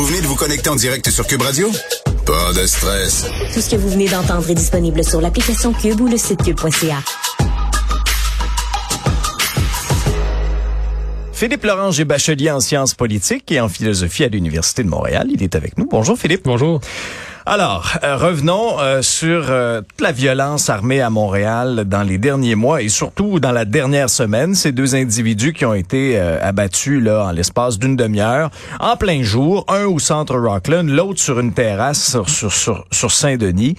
Vous venez de vous connecter en direct sur Cube Radio? Pas de stress. Tout ce que vous venez d'entendre est disponible sur l'application Cube ou le site cube.ca. Philippe Laurent est bachelier en sciences politiques et en philosophie à l'Université de Montréal. Il est avec nous. Bonjour Philippe. Bonjour. Alors, euh, revenons euh, sur euh, toute la violence armée à Montréal dans les derniers mois et surtout dans la dernière semaine. Ces deux individus qui ont été abattus là en l'espace d'une demi-heure, en plein jour, un au centre Rockland, l'autre sur une terrasse sur, sur, sur, sur Saint-Denis.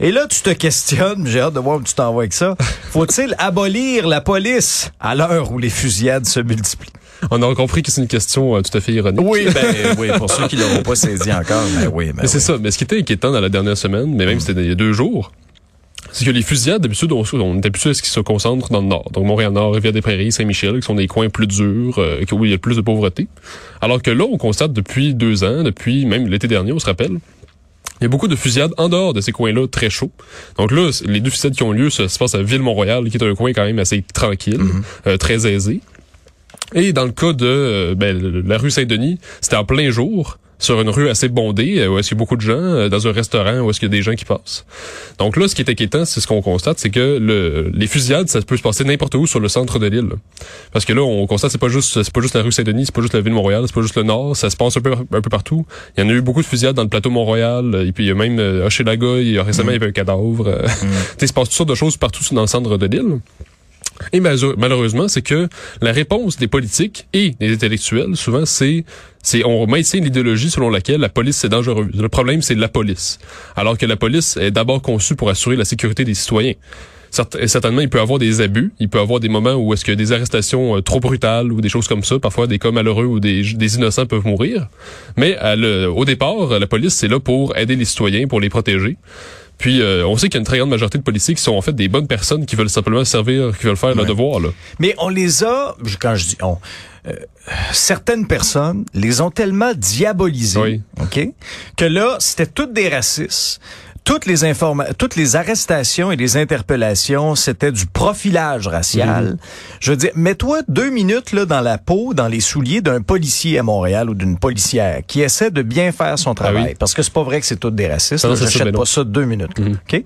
Et là, tu te questionnes, j'ai hâte de voir où tu t'en vas avec ça. Faut-il abolir la police à l'heure où les fusillades se multiplient? On a compris que c'est une question euh, tout à fait ironique. Oui, ben oui, pour ceux qui l'auront pas saisi encore, ben oui, ben mais c'est ça. Mais ce qui était inquiétant dans la dernière semaine, mais même c'était il y a deux jours, c'est que les fusillades, d'habitude, on, on est habitué à ce qu'ils se concentrent dans le nord. Donc, Montréal-Nord, Rivière-des-Prairies, Saint-Michel, qui sont des coins plus durs, euh, où il y a plus de pauvreté. Alors que là, on constate depuis deux ans, depuis même l'été dernier, on se rappelle, il y a beaucoup de fusillades en dehors de ces coins-là très chauds. Donc là, les deux fusillades qui ont lieu, ça se passe à Ville-Mont-Royal, qui est un coin quand même assez tranquille, mhm. euh, très aisé. Et dans le cas de euh, ben, la rue Saint-Denis, c'était en plein jour sur une rue assez bondée, euh, où est-ce qu'il y a beaucoup de gens, euh, dans un restaurant où est-ce qu'il y a des gens qui passent. Donc là, ce qui est inquiétant, c'est ce qu'on constate, c'est que le, les fusillades, ça peut se passer n'importe où sur le centre de l'île. Parce que là, on constate, c'est pas juste, c'est pas juste la rue Saint-Denis, c'est pas juste la ville de Montréal, c'est pas juste le nord, ça se passe un peu, un peu partout. Il y en a eu beaucoup de fusillades dans le plateau Mont-Royal, et puis il y a même euh, Hochelaga, il y a récemment, il y avait un cadavre. Mm. il se passe toutes sortes de choses partout dans le centre de l'île. Et malheureusement, c'est que la réponse des politiques et des intellectuels, souvent, c'est c'est on maintient l'idéologie selon laquelle la police c'est dangereux. Le problème, c'est la police. Alors que la police est d'abord conçue pour assurer la sécurité des citoyens. Certainement, il peut y avoir des abus, il peut y avoir des moments où est-ce que des arrestations euh, trop brutales ou des choses comme ça, parfois des cas malheureux où des, des innocents peuvent mourir. Mais au départ, la police, c'est là pour aider les citoyens, pour les protéger. Puis euh, on sait qu'il y a une très grande majorité de policiers qui sont en fait des bonnes personnes qui veulent simplement servir, qui veulent faire leur devoir. Là. Mais on les a, quand je dis on, euh, certaines personnes les ont tellement diabolisés, ok, que là c'était toutes des racistes toutes les informations, toutes les arrestations et les interpellations, c'était du profilage racial. Mhm. Je veux dire, mets-toi deux minutes là dans la peau, dans les souliers d'un policier à Montréal ou d'une policière qui essaie de bien faire son ah travail. Parce que c'est pas vrai que c'est toutes des racistes. Je J'achète pas ça deux minutes. Mhm. Ok?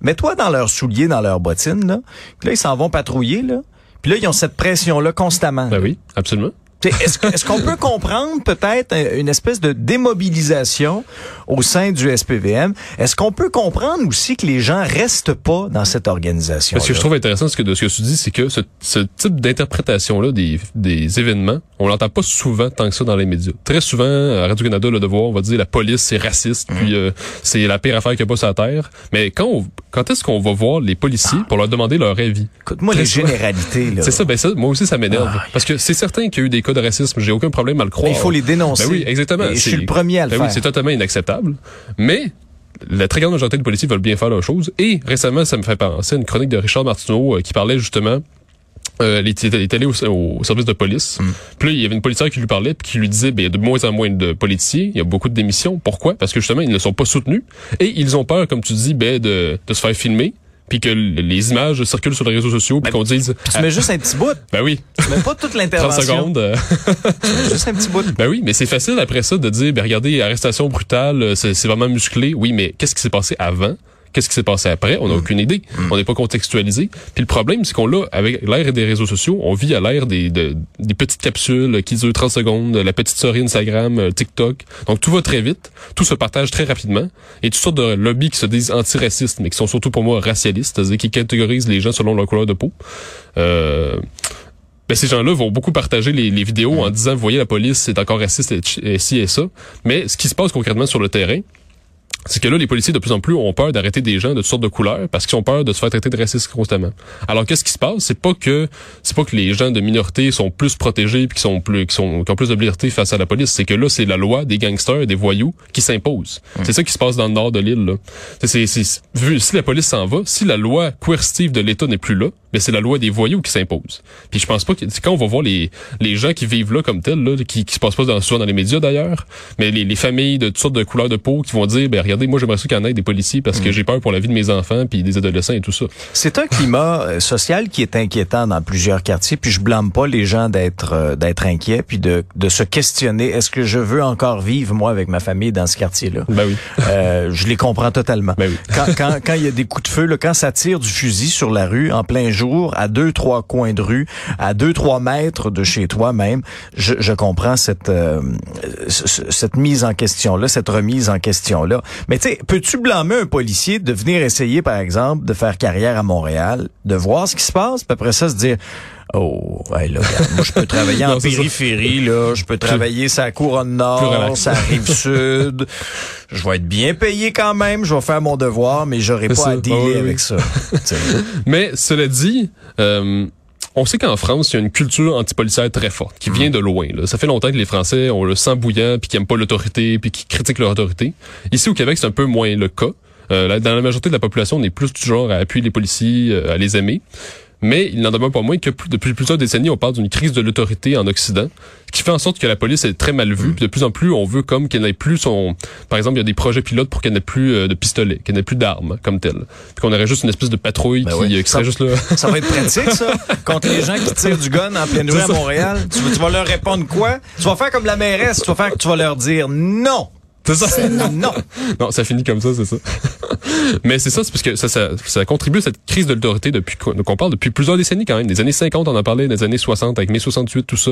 Mets-toi dans leurs souliers, dans leurs bottines là. Puis là ils s'en vont patrouiller là. Puis là ils ont cette pression là constamment. Ben oui, absolument. Est-ce qu'on peut comprendre peut-être une espèce de démobilisation au sein du SPVM? Est-ce qu'on peut comprendre aussi que les gens restent pas dans cette organisation? Ce que je trouve intéressant ce que, de ce que tu dis, c'est que ce, ce type d'interprétation-là des, des événements, on l'entend pas souvent tant que ça dans les médias. Très souvent, à Radio-Canada, le devoir, on va dire la police, c'est raciste, mmh. puis euh, c'est la pire affaire qu'il n'y a pas sur la Terre. Mais quand quand est-ce qu'on va voir les policiers pour leur demander leur avis? Écoute-moi les généralités. C'est ça, ben ça, moi aussi, ça m'énerve. Ah, parce que c'est certain qu'il y a eu des cas de racisme. J'ai aucun problème à le croire. il faut les dénoncer. Ben oui, exactement. je suis le premier à le ben faire. Oui, c'est totalement inacceptable. Mais la très grande majorité des policiers veulent bien faire leurs choses. Et récemment, ça me fait penser à une chronique de Richard Martineau euh, qui parlait justement euh, il est allé au, service de police. Mm. Puis là, il y avait une policière qui lui parlait puis qui lui disait ben, il y a de moins en moins de policiers, il y a beaucoup de démissions. Pourquoi? Parce que justement, ils ne sont pas soutenus. Et ils ont peur, comme tu dis, ben, de, de se faire filmer puis que les images circulent sur les réseaux sociaux, puis ben, qu'on dise... tu mets juste un petit bout. Ben oui. Tu mets pas toute l'intervention. 30 secondes. juste un petit bout. Ben oui, mais c'est facile après ça de dire, ben regardez, arrestation brutale, c'est vraiment musclé. Oui, mais qu'est-ce qui s'est passé avant? Qu'est-ce qui s'est passé après? On n'a mm. aucune idée. Mm. On n'est pas contextualisé. Puis le problème, c'est qu'on l'a, avec l'ère des réseaux sociaux, on vit à l'ère des, des petites capsules qui durent 30 secondes, la petite story Instagram, euh, TikTok. Donc tout va très vite. Tout se partage très rapidement. Et toutes sortes de lobbies qui se disent antiracistes, mais qui sont surtout pour moi racialistes, c'est-à-dire qui catégorisent les gens selon leur couleur de peau. Euh, ben ces gens-là vont beaucoup partager les, vidéos en disant, vous voyez, la police, c'est encore raciste et, ci et ça. Mais ce qui se passe concrètement sur le terrain, c'est que là, les policiers de plus en plus ont peur d'arrêter des gens de toutes sortes de couleurs parce qu'ils ont peur de se faire traiter de racistes constamment. Alors qu'est-ce qui se passe? C'est pas que c'est pas que les gens de minorité sont plus protégés puis qui sont plus qui sont qui ont plus de liberté face à la police. C'est que là, c'est la loi des gangsters, des voyous qui s'impose. Hum. C'est ça qui se passe dans le nord de l'île. C'est vu si la police s'en va, si la loi coercitive de l'État n'est plus là, mais c'est la loi des voyous qui s'impose. Puis je pense pas que quand on va voir les les gens qui vivent là comme tel, là, qui, qui se passent pas dans, souvent dans les médias d'ailleurs, mais les, les familles de toutes sortes de couleurs de peau qui vont dire, ben regardez, moi j'aimerais ça qu'il y en ait des policiers parce que Mm. j'ai peur pour la vie de mes enfants puis des adolescents et tout ça. C'est un climat euh, social qui est inquiétant dans plusieurs quartiers, puis je blâme pas les gens d'être euh, d'être inquiets, puis de, de se questionner est-ce que je veux encore vivre moi avec ma famille dans ce quartier-là? Ben oui. Euh, Je les comprends totalement. Ben oui. Quand quand quand il y a des coups de feu, là, quand ça tire du fusil sur la rue en plein jour, à deux trois coins de rue, à deux trois mètres de chez toi même, je, je comprends cette euh, ce- ce- cette mise en question là, cette remise en question là. Mais tu sais, peux-tu blâmer un policier de venir essayer par exemple de faire carrière à Montréal, de voir ce qui se passe, puis après ça se dire Oh, ouais, là, regarde, moi, je peux travailler en Non, périphérie, là. Je peux travailler sa couronne nord, sa rive sud. Je vais être bien payé quand même. Je vais faire mon devoir, mais j'aurai pas ça. à dealer Ah oui, avec ça. Mais cela dit, euh, on sait qu'en France, il y a une culture antipolicière très forte, qui vient de loin. Là. Ça fait longtemps que les Français ont le sang bouillant, puis qui aiment pas l'autorité, puis qui critiquent leur autorité. Ici au Québec, c'est un peu moins le cas. Euh, dans la majorité de la population, on est plus du genre à appuyer les policiers, euh, à les aimer. Mais il n'en demeure pas moins que depuis plusieurs décennies, on parle d'une crise de l'autorité en Occident, qui fait en sorte que la police est très mal vue. Puis de plus en plus, on veut comme qu'elle n'ait plus son... Par exemple, il y a des projets pilotes pour qu'elle n'ait plus euh, de pistolet, qu'elle n'ait plus d'armes comme telle. Qu'on aurait juste une espèce de patrouille Ben qui, oui. euh, qui Ça- serait juste là. Ça va être pratique, ça, contre les gens qui tirent du gun en pleine rue à ça. Montréal. Tu, vas- tu vas leur répondre quoi? Tu vas faire comme la mairesse. Tu vas faire, tu vas leur dire non. C'est ça. Non. Non, ça finit comme ça, c'est ça. Mais c'est ça, c'est parce que ça, ça, ça contribue à cette crise de l'autorité depuis qu'on parle depuis plusieurs décennies quand même. Des années 50, on en parlait, des années 60 avec mai 68, tout ça.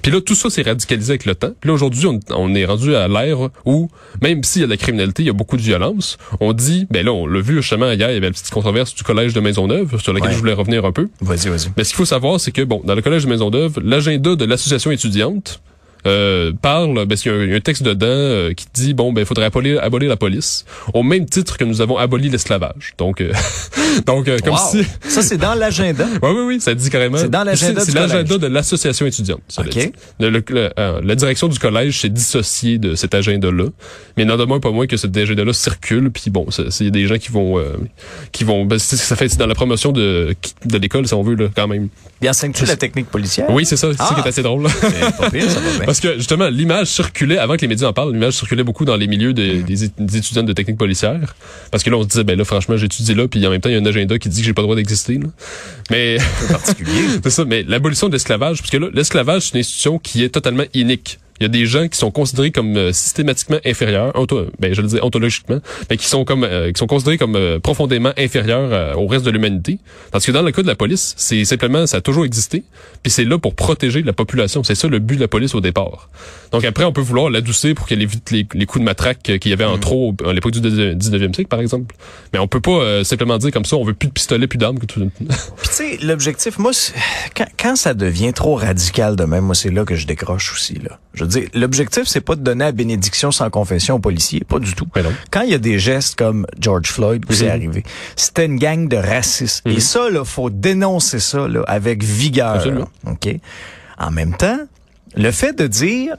Puis là, tout ça s'est radicalisé avec le temps. Puis là, aujourd'hui, on, on est rendu à l'ère où, même s'il y a de la criminalité, il y a beaucoup de violence, on dit, ben là, on l'a vu justement hier, il y avait la petite controverse du collège de Maisonneuve, sur laquelle Ouais. je voulais revenir un peu. Vas-y, vas-y. Mais ce qu'il faut savoir, c'est que, bon, dans le collège de Maisonneuve, l'agenda de l'association étudiante euh, parle, ben, il y a un, il y a un texte dedans euh, qui dit, bon, ben, il faudrait abolir, abolir la police, au même titre que nous avons aboli l'esclavage. Donc, euh, donc euh, comme Wow. si... Ça, c'est dans l'agenda. Oui, oui, oui, ça dit carrément. C'est dans l'agenda C'est l'agenda de l'association étudiante. cela OK. dit. Le- le- le- euh, la direction du collège s'est dissociée de cet agenda-là. Mais il n'en demeure pas moins que cet agenda-là circule. Puis bon, c'est des gens qui vont... euh, qui vont ben, ça fait dans la promotion de, de l'école, si on veut, là, quand même. Bien, enseignes-tu la technique policière? Oui, c'est ça. C'est ça Ah. qui est assez drôle. là. C'est pas pire, ça va bien. Parce que justement, l'image circulait, avant que les médias en parlent, l'image circulait beaucoup dans les milieux des, Mm. des, des étudiants de technique policière. Parce que là, on se disait, ben là, franchement, j'étudie là, puis en même temps, il y a un agenda qui dit que j'ai pas le droit d'exister. là. Mais C'est particulier. c'est ça, mais l'abolition de l'esclavage, parce que là, l'esclavage, c'est une institution qui est totalement inique. Il y a des gens qui sont considérés comme euh, systématiquement inférieurs, onto- ben je le dis ontologiquement, mais qui sont comme euh, qui sont considérés comme euh, profondément inférieurs au reste de l'humanité. Parce que dans le cas de la police, c'est simplement ça a toujours existé, puis c'est là pour protéger la population. C'est ça le but de la police au départ. Donc après, on peut vouloir l'adoucir pour qu'elle évite les, les coups de matraque qu'il y avait en trop à l'époque du 19e siècle, par exemple. Mais on peut pas euh, simplement dire comme ça, on veut plus de pistolets, plus d'armes. tout- Puis tu sais, l'objectif, moi, quand, quand ça devient trop radical de même, moi, c'est là que je décroche aussi. Là. Je dire, l'objectif, c'est pas de donner la bénédiction sans confession aux policiers, pas du tout. Quand il y a des gestes comme George Floyd, Mhm. arrivé, c'était une gang de racistes. Et ça, là, faut dénoncer ça là, avec vigueur. Absolument. OK? En même temps, le fait de dire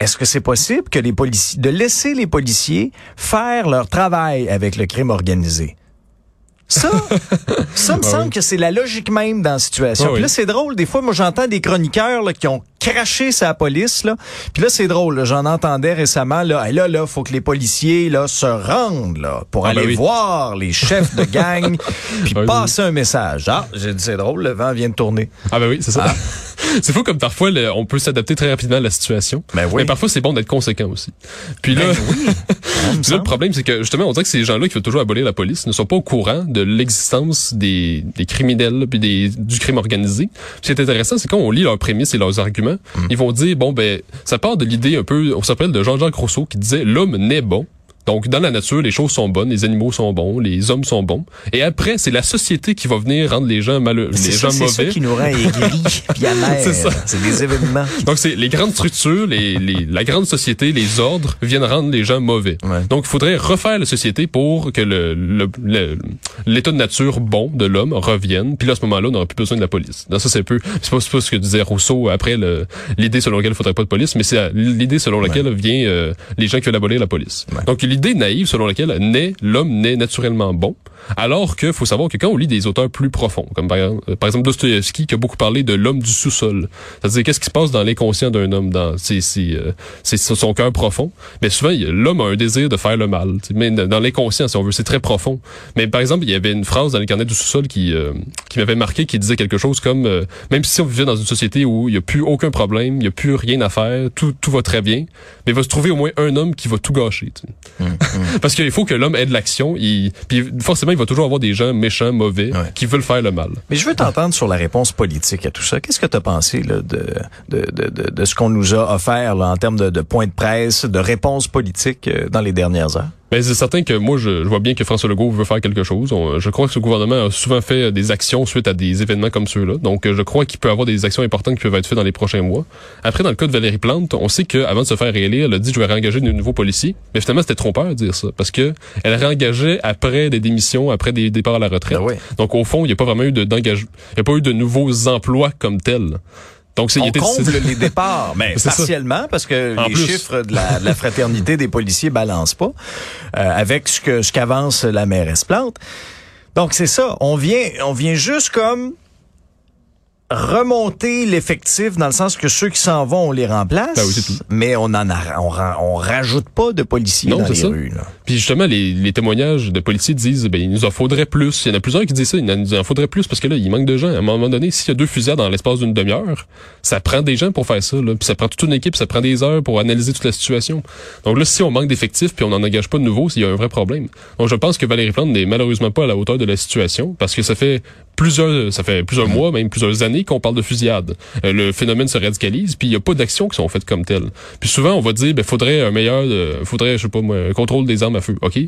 est-ce que c'est possible que les policiers, de laisser les policiers faire leur travail avec le crime organisé? Ça, ça me Ah semble que c'est la logique même dans la situation. Ah Puis là, c'est drôle. Des fois, moi, j'entends des chroniqueurs là, qui ont craché sa police. Là. Puis là, c'est drôle. J'en entendais récemment. Là, Hey, là, là, faut que les policiers là se rendent là pour Ah, aller ben oui. voir les chefs de gang puis Ah oui. passer un message. Ah, j'ai dit c'est drôle. Le vent vient de tourner. Ah ben oui, c'est ça. c'est fou comme parfois le- on peut s'adapter très rapidement à la situation. Ben oui. Mais parfois c'est bon d'être conséquent aussi. Puis là, Ben oui. Me puis là, le problème c'est que justement on dirait que ces gens-là qui veulent toujours abolir la police ne sont pas au courant de l'existence des, des criminels puis des, du crime organisé. Puis Ce qui est intéressant c'est quand on lit leurs prémices et leurs arguments, Mm. ils vont dire bon ben ça part de l'idée un peu on s'appelle de Jean-Jacques Rousseau qui disait l'homme naît bon. Donc, dans la nature, les choses sont bonnes, les animaux sont bons, les hommes sont bons. Et après, c'est la société qui va venir rendre les gens malheureux, les ça, gens c'est ça mauvais. qui nous rend aigris puis. C'est ça. C'est des événements. Donc, c'est les grandes structures, les, les- la grande société, les ordres viennent rendre les gens mauvais. Ouais. Donc, il faudrait refaire la société pour que le, le- le- l'état de nature bon de l'homme revienne. Puis là, à ce moment-là, on n'aura plus besoin de la police. Donc, ça, c'est un peu, c'est pas, c'est pas ce que disait Rousseau après le- l'idée selon laquelle il faudrait pas de police, mais c'est l'idée selon laquelle vient euh, les gens qui veulent abolir la police. Ouais. Donc, l'idée naïve selon laquelle naît, l'homme naît naturellement bon. Alors que faut savoir que quand on lit des auteurs plus profonds, comme par, exemple, par exemple Dostoevsky qui a beaucoup parlé de l'homme du sous-sol, c'est-à-dire qu'est-ce qui se passe dans l'inconscient d'un homme, dans c'est euh, son cœur profond. Mais souvent l'homme a un désir de faire le mal, mais dans l'inconscient si on veut, c'est très profond. Mais par exemple, il y avait une phrase dans les carnets du sous-sol qui euh, qui m'avait marqué, qui disait quelque chose comme euh, même si on vivait dans une société où il y a plus aucun problème, il y a plus rien à faire, tout tout va très bien, mais il va se trouver au moins un homme qui va tout gâcher. Hum, hum. Parce qu'il faut que l'homme ait de l'action, puis forcément il va toujours avoir des gens méchants, mauvais, qui veulent faire le mal. Mais je veux t'entendre sur la réponse politique à tout ça. Qu'est-ce que tu as pensé là, de, de, de, de, ce qu'on nous a offert là, en termes de, de points de presse, de réponses politiques euh, dans les dernières heures? Ben, c'est certain que moi, je, vois bien que François Legault veut faire quelque chose. je crois que ce gouvernement a souvent fait des actions suite à des événements comme ceux-là. Donc, je crois qu'il peut avoir des actions importantes qui peuvent être faites dans les prochains mois. Après, dans le cas de Valérie Plante, on sait qu'avant de se faire réélire, elle a dit « je vais réengager de nouveaux policiers ». Mais finalement, c'était trompeur de dire ça. Parce que elle réengageait après des démissions, après des départs à la retraite. Ben Donc, au fond, il n'y a pas vraiment eu d'engagement. Il n'y a pas eu de nouveaux emplois comme tels. Donc, c'est, on comble les départs, mais partiellement, parce que les chiffres de la, fraternité des policiers balancent pas euh, avec ce que ce qu'avance la mairesse Plante. Donc, c'est ça. On vient, on vient juste comme remonter l'effectif dans le sens que ceux qui s'en vont, on les remplace. Ben oui, Mais on en a, on, on, rajoute pas de policiers dans les ça. rues. Puis justement, les, les, témoignages de policiers disent, ben, il nous en faudrait plus. Il y en a plusieurs qui disent ça, il nous en faudrait plus parce que là, il manque de gens. À un moment donné, s'il y a deux fusillades dans l'espace d'une demi-heure, ça prend des gens pour faire ça. Là. Puis ça prend toute une équipe, ça prend des heures pour analyser toute la situation. Donc là, si on manque d'effectifs puis on n'en engage pas de nouveaux, il y a un vrai problème. Donc je pense que Valérie Plante n'est malheureusement pas à la hauteur de la situation parce que ça fait plusieurs, ça fait plusieurs mois, même plusieurs années qu'on parle de fusillade. Euh, le phénomène se radicalise, puis il y a pas d'actions qui sont faites comme telles. Puis souvent, on va dire, ben faudrait un meilleur, euh, faudrait, je sais pas moi, un contrôle des armes à feu. Ok,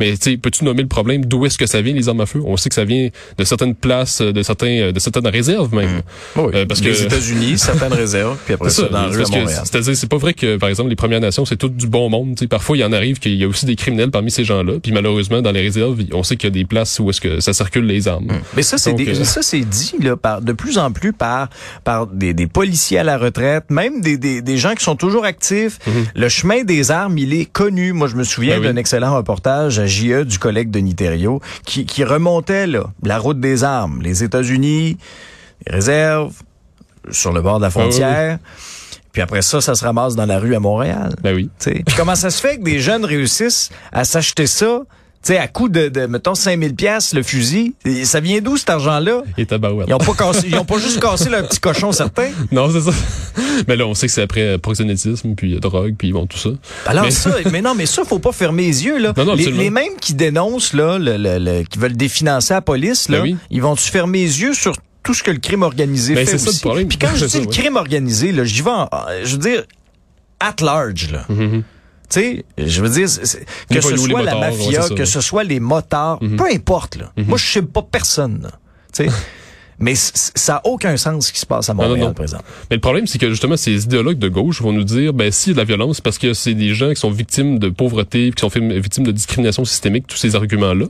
mais tu peux-tu nommer le problème D'où est-ce que ça vient les armes à feu? On sait que ça vient de certaines places, de certains, de certaines réserves même. Mmh. Oui, parce les États-Unis, certaines réserves, puis après ça, dans le C'est-à-dire, c'est pas vrai que par exemple les Premières Nations, c'est tout du bon monde. T'sais, parfois, il y en arrive qu'il y a aussi des criminels parmi ces gens-là. Puis malheureusement, dans les réserves, on sait qu'il y a des places où est-ce que ça circule les armes. Mmh. Mais ça, c'est ça, c'est dit là, par, de plus en plus par, par des, des policiers à la retraite, même des, des, des gens qui sont toujours actifs. Mhm. Le chemin des armes, il est connu. Moi, je me souviens ben d'un excellent reportage à JE du collègue de Niterio qui, qui remontait là, la route des armes. Les États-Unis, les réserves, sur le bord de la frontière. Puis après ça, ça se ramasse dans la rue à Montréal. Ben oui. Puis comment ça se fait que des jeunes réussissent à s'acheter ça sais, à coût de, de, mettons, 5000 pièces le fusil, ça vient d'où cet argent-là? Et tabarouette. Ils ont pas cassé, ils ont pas juste cassé leur petit cochon certain? Non, c'est ça. Mais là, on sait que c'est après proxénétisme, puis drogue, puis bon, tout ça. Alors ça, mais non, mais ça, faut pas fermer les yeux, là. les, les, mêmes qui dénoncent, là, le, le, qui veulent définancer la police, là, ben ils vont-tu fermer les yeux sur tout ce que le crime organisé ben, fait aussi? Ça, le problème. Puis quand je dis le crime organisé, là, j'y vais en, je veux dire, at large, là. Tu sais, je veux dire, que ce soit la mafia, que ce soit les motards, mhm. peu importe. Là. Mhm. Moi, je sais pas personne. Tu sais. Mais ça n'a aucun sens ce qui se passe à Montréal, non, présent. Mais le problème, c'est que justement, ces idéologues de gauche vont nous dire, ben, s'il y a de la violence, parce que c'est des gens qui sont victimes de pauvreté, qui sont victimes de discrimination systémique, tous ces arguments-là.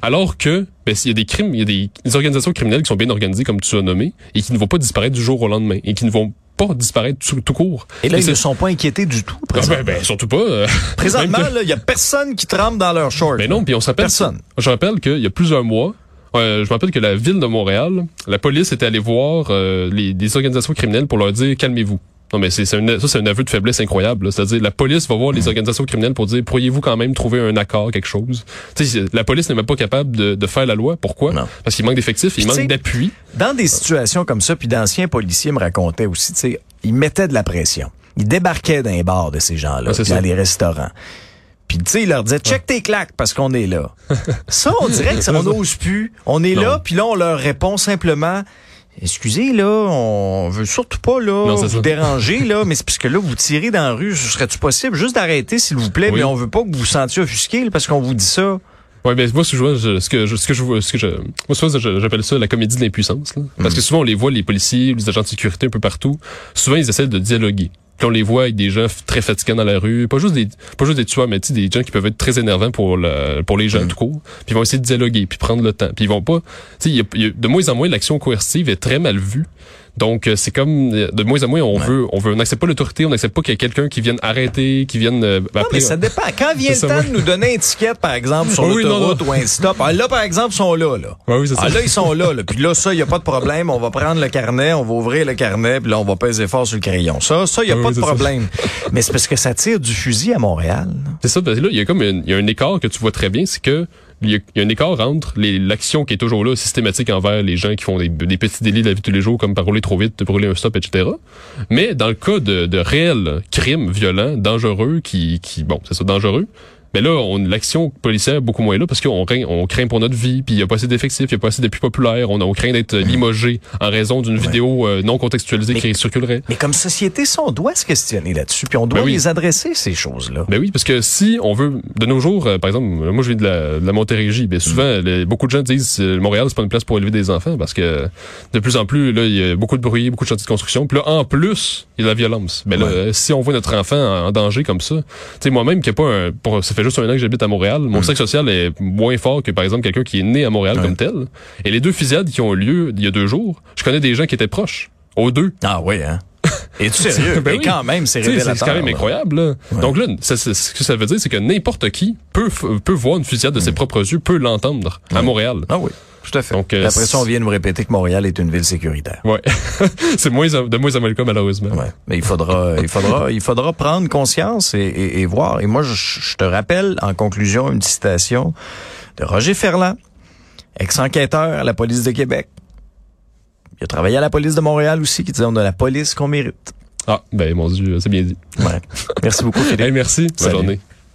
Alors que, ben, s'il y a des crimes, il y a des, des, organisations criminelles qui sont bien organisées, comme tu as nommé, et qui ne vont pas disparaître du jour au lendemain, et qui ne vont pas disparaître tout, court. Et là, ils ne sont pas inquiétés du tout, ah, ben, ben, surtout pas. Euh, Présentement, il y a personne qui trempe dans leur short. Mais ben non, puis on s'appelle... Personne. Je rappelle qu'il y a plusieurs mois, euh, je me rappelle que la ville de Montréal, la police était allée voir euh, les, des organisations criminelles pour leur dire calmez-vous. Non, mais c'est un, ça, c'est un aveu de faiblesse incroyable. C'est-à-dire, la police va voir les organisations criminelles pour dire, pourriez-vous quand même trouver un accord, quelque chose? la police n'est même pas capable de, de faire la loi. Pourquoi? Parce qu'il manque d'effectifs, il manque d'appui. Dans des situations comme ça, puis d'anciens policiers me racontaient aussi, tu sais, ils mettaient de la pression. Ils débarquaient dans les bars de ces gens-là, dans les restaurants. Puis tu sais, il leur disait check tes claques parce qu'on est là. ça, on dirait que ça, on n'ose plus. On est là, puis là on leur répond simplement Excusez, là, on veut surtout pas là vous déranger, là, mais c'est parce que là, vous tirez dans la rue, ce serait-tu possible? Juste d'arrêter, s'il vous plaît, mais on veut pas que vous vous sentiez offusqué parce qu'on vous dit ça. Oui, mais moi, ce que je, ce que je, ce que je, ce que je, moi, j'appelle ça la comédie de l'impuissance, Parce que mm. souvent, on les voit, les policiers, les agents de sécurité un peu partout. Souvent, ils essaient de dialoguer. Puis on les voit avec des gens très fatigués dans la rue, pas juste des pas juste des tueurs, mais des gens qui peuvent être très énervants pour le, pour les gens mm. tout court. Puis ils vont essayer de dialoguer, puis prendre le temps. Puis ils vont pas, tu sais, de moins en moins l'action coercitive est très mal vue Donc euh, c'est comme euh, de moins en moins on veut on veut on n'accepte pas l'autorité, on n'accepte pas qu'il y ait quelqu'un qui vienne arrêter, qui vienne euh, Non, mais ça dépend. Quand vient le ça, temps de nous donner une étiquette, par exemple, sur Oui, l'autoroute ou un stop, ah, là, par exemple, ils sont là, là. Ouais, oui, Ah, ça. là, ils sont là, là. Puis là, ça, il n'y a pas de problème. On va prendre le carnet, on va ouvrir le carnet, puis là, on va peser fort sur le crayon. Ça, ça, il n'y a pas oui, de ça. problème. mais c'est parce que ça tire du fusil à Montréal. C'est ça, parce que là, il y a comme il y a un écart que tu vois très bien, c'est que il y, a, un écart entre l'action qui est toujours là, systématique envers les gens qui font des, des petits délits de la vie de tous les jours, comme par rouler trop vite, brûler un stop, etc. Mais dans le cas de, de réels crimes violents, dangereux, qui, qui bon, c'est ça, dangereux, mais là, on, l'action policière est beaucoup moins là parce qu'on craint, on craint pour notre vie, puis il n'y a pas assez d'effectifs, il n'y a pas assez d'appui populaire, on, on craint d'être limogé en raison d'une vidéo euh, non contextualisée Mais- qui circulerait. Mais comme société, ça, on doit se questionner là-dessus, puis on doit Ben oui. les adresser, ces choses-là. Ben oui, parce que si on veut, de nos jours, euh, par exemple, moi je viens de la, de la Montérégie, ben souvent, les- beaucoup de gens disent euh, Montréal, c'est pas une place pour élever des enfants, parce que de plus en plus, là, il y a beaucoup de bruit, beaucoup de chantiers de construction, puis là, en plus, il y a la violence. Ben là, Ouais. si on voit notre enfant en, en danger comme ça, tu sais, moi-même, qui est pas un, pour, ça fait juste un an que j'habite à Montréal, mon cercle social est moins fort que, par exemple, quelqu'un qui est né à Montréal comme tel. Et les deux fusillades qui ont eu lieu il y a deux jours, je connais des gens qui étaient proches, aux deux. Ah oui, hein? Es-tu sérieux? Ben Mais oui. quand même, c'est Tu. C'est quand même incroyable. Là. Donc là, ce que ça veut dire, c'est que n'importe qui peut, voir une fusillade de ses propres yeux, peut l'entendre à Montréal. Ah oui, tout à fait. Donc, euh, après ça, on vient nous répéter que Montréal est une ville sécuritaire. Ouais. c'est moins, de moins en moins le cas, malheureusement. Ouais. Mais il faudra, il faudra, il faudra prendre conscience et, et- et voir. Et moi, je, je te rappelle en conclusion une citation de Roger Ferland, ex-enquêteur à la police de Québec. Il a travaillé à la police de Montréal aussi, qui disait on a la police qu'on mérite. Ah, ben mon Dieu, c'est bien dit. Ouais. Merci beaucoup, Philippe. Hey, merci. Bonne journée.